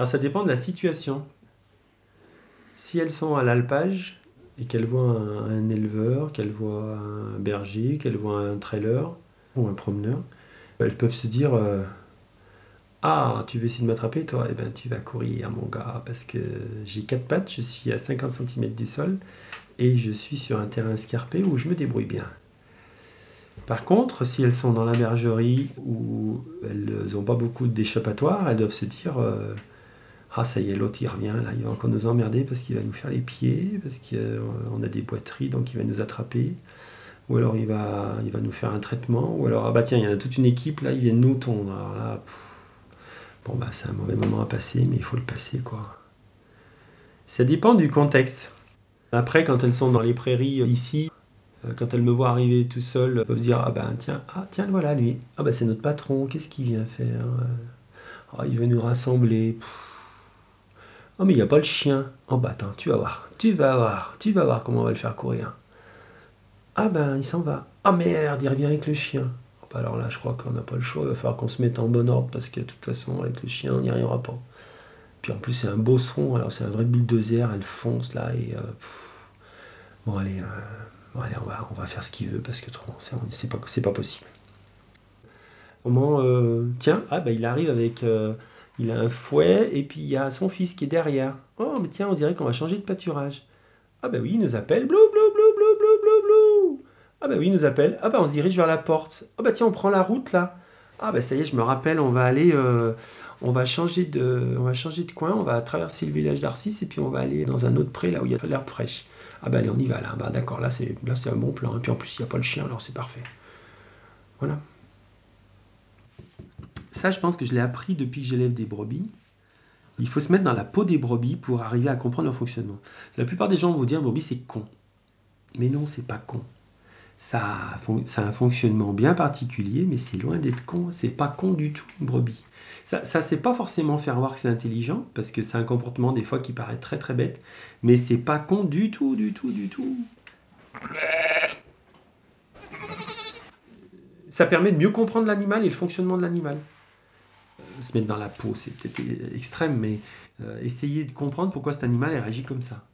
Alors ça dépend de la situation. Si elles sont à l'alpage et qu'elles voient un, éleveur, qu'elles voient un berger, qu'elles voient un trailer ou un promeneur, elles peuvent se dire euh, Ah, tu veux essayer de m'attraper toi? Eh bien, tu vas courir, mon gars, parce que j'ai quatre pattes, je suis à 50 cm du sol et je suis sur un terrain escarpé où je me débrouille bien. Par contre, si elles sont dans la bergerie où elles n'ont pas beaucoup d'échappatoire, elles doivent se dire euh, Ah, ça y est, l'autre il revient, là, il va encore nous emmerder parce qu'il va nous faire les pieds, parce qu'on a des boiteries, donc il va nous attraper. Ou alors il va, il va nous faire un traitement, ou alors, ah bah tiens, il y en a toute une équipe, là, ils viennent nous tondre. Alors là, bon, bah c'est un mauvais moment à passer, mais il faut le passer, quoi. Ça dépend du contexte. Après, quand elles sont dans les prairies ici, euh, quand elles me voient arriver tout seul, elles peuvent se dire Ah ben tiens, ah, tiens, voilà lui. Ah ben c'est notre patron, qu'est-ce qu'il vient faire ah, Il veut nous rassembler. Oh mais il n'y a pas le chien. Oh bah attends, tu vas voir, tu vas voir, tu vas voir comment on va le faire courir. Ah ben il s'en va. Ah merde, il revient avec le chien. Oh, bah, alors là, je crois qu'on n'a pas le choix, il va falloir qu'on se mette en bon ordre parce que de toute façon, avec le chien, on n'y arrivera pas. Puis en plus, c'est un bosseron, alors c'est un vrai bulldozer, elle fonce là et. Euh, bon, allez. Euh, allez, on va, on va faire ce qu'il veut parce que autrement, c'est pas, pas possible. Comment, euh, tiens, ah bah il arrive avec, euh, il a un fouet et puis il y a son fils qui est derrière. Oh mais tiens, on dirait qu'on va changer de pâturage. Ah bah oui, il nous appelle, blou blou blou blou blou blou blou. Ah bah oui, il nous appelle. Ah bah on se dirige vers la porte. Ah bah tiens, on prend la route là. Ah bah ça y est, je me rappelle, on va aller, euh, on va changer de, on va changer de coin, on va traverser le village d'Arcis et puis on va aller dans un autre pré là où il y a de l'herbe fraîche. Ah ben allez, on y va là. D'accord, là c'est un bon plan. Et puis en plus il n'y a pas le chien, alors c'est parfait. Voilà. Ça, je pense que je l'ai appris depuis que j'élève des brebis. Il faut se mettre dans la peau des brebis pour arriver à comprendre leur fonctionnement. La plupart des gens vont vous dire brebis c'est con. Mais non, c'est pas con. Ça, a un fonctionnement bien particulier, mais c'est loin d'être con. C'est pas con du tout, une brebis. Ça, ça c'est pas forcément faire voir que c'est intelligent, parce que c'est un comportement des fois qui paraît très très bête, mais c'est pas con du tout, du tout, du tout. Ça permet de mieux comprendre l'animal et le fonctionnement de l'animal. Se mettre dans la peau, c'est peut-être extrême, mais euh, essayer de comprendre pourquoi cet animal réagit comme ça.